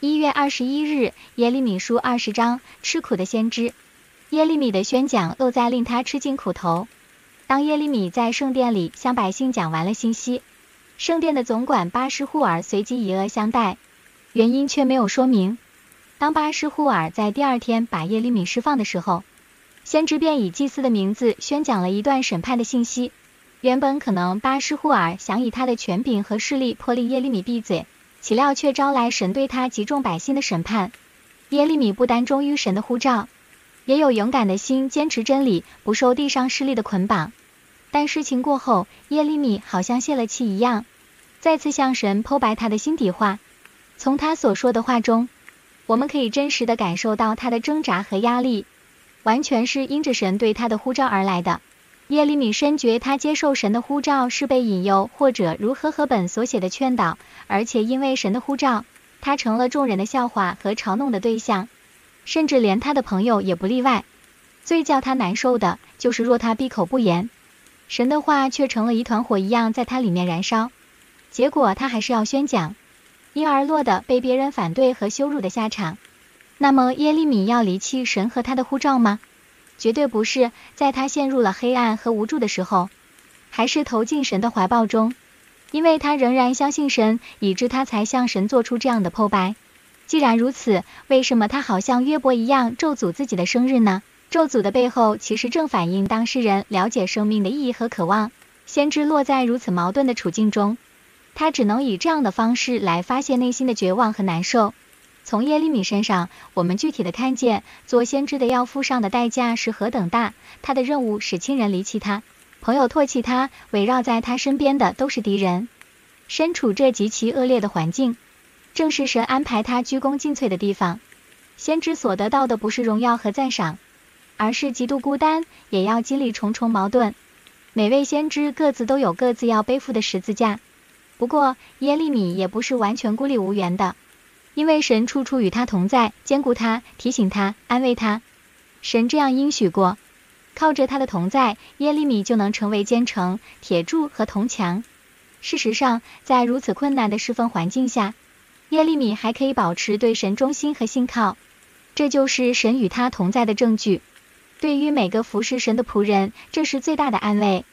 一月二十一日，耶利米书二十章，吃苦的先知。耶利米的宣讲又在令他吃尽苦头。当耶利米在圣殿里向百姓讲完了信息，圣殿的总管巴施户尔随即以恶相待，原因却没有说明。当巴施户尔在第二天把耶利米释放的时候，先知便以祭司的名字宣讲了一段审判的信息。原本可能巴施户尔想以他的权柄和势力迫令耶利米闭嘴。岂料却招来神对他及众百姓的审判。耶利米不单忠于神的呼召，也有勇敢的心，坚持真理，不受地上势力的捆绑。但事情过后，耶利米好像泄了气一样，再次向神剖白他的心底话。从他所说的话中，我们可以真实的感受到他的挣扎和压力，完全是因着神对他的呼召而来的。耶利米深觉他接受神的呼召是被引诱，或者如和合本所写的劝导，而且因为神的呼召，他成了众人的笑话和嘲弄的对象，甚至连他的朋友也不例外。最叫他难受的就是，若他闭口不言，神的话却成了一团火一样在他里面燃烧，结果他还是要宣讲，因而落得被别人反对和羞辱的下场。那么耶利米要离弃神和他的呼召吗？绝对不是，在他陷入了黑暗和无助的时候，还是投进神的怀抱中，因为他仍然相信神，以致他才向神做出这样的剖白。既然如此，为什么他好像约伯一样咒诅自己的生日呢？咒诅的背后，其实正反映当事人了解生命的意义和渴望。先知落在如此矛盾的处境中，他只能以这样的方式来发泄内心的绝望和难受。从耶利米身上，我们具体的看见做先知的要付上的代价是何等大。他的任务使亲人离弃他，朋友唾弃他，围绕在他身边的都是敌人。身处这极其恶劣的环境，正是神安排他鞠躬尽瘁的地方。先知所得到的不是荣耀和赞赏，而是极度孤单，也要经历重重矛盾。每位先知各自都有各自要背负的十字架。不过耶利米也不是完全孤立无援的。因为神处处与他同在，坚固他，提醒他，安慰他。神这样应许过，靠着他的同在，耶利米就能成为坚城、铁柱和铜墙。事实上，在如此困难的侍奉环境下，耶利米还可以保持对神忠心和信靠，这就是神与他同在的证据。对于每个服侍神的仆人，这是最大的安慰。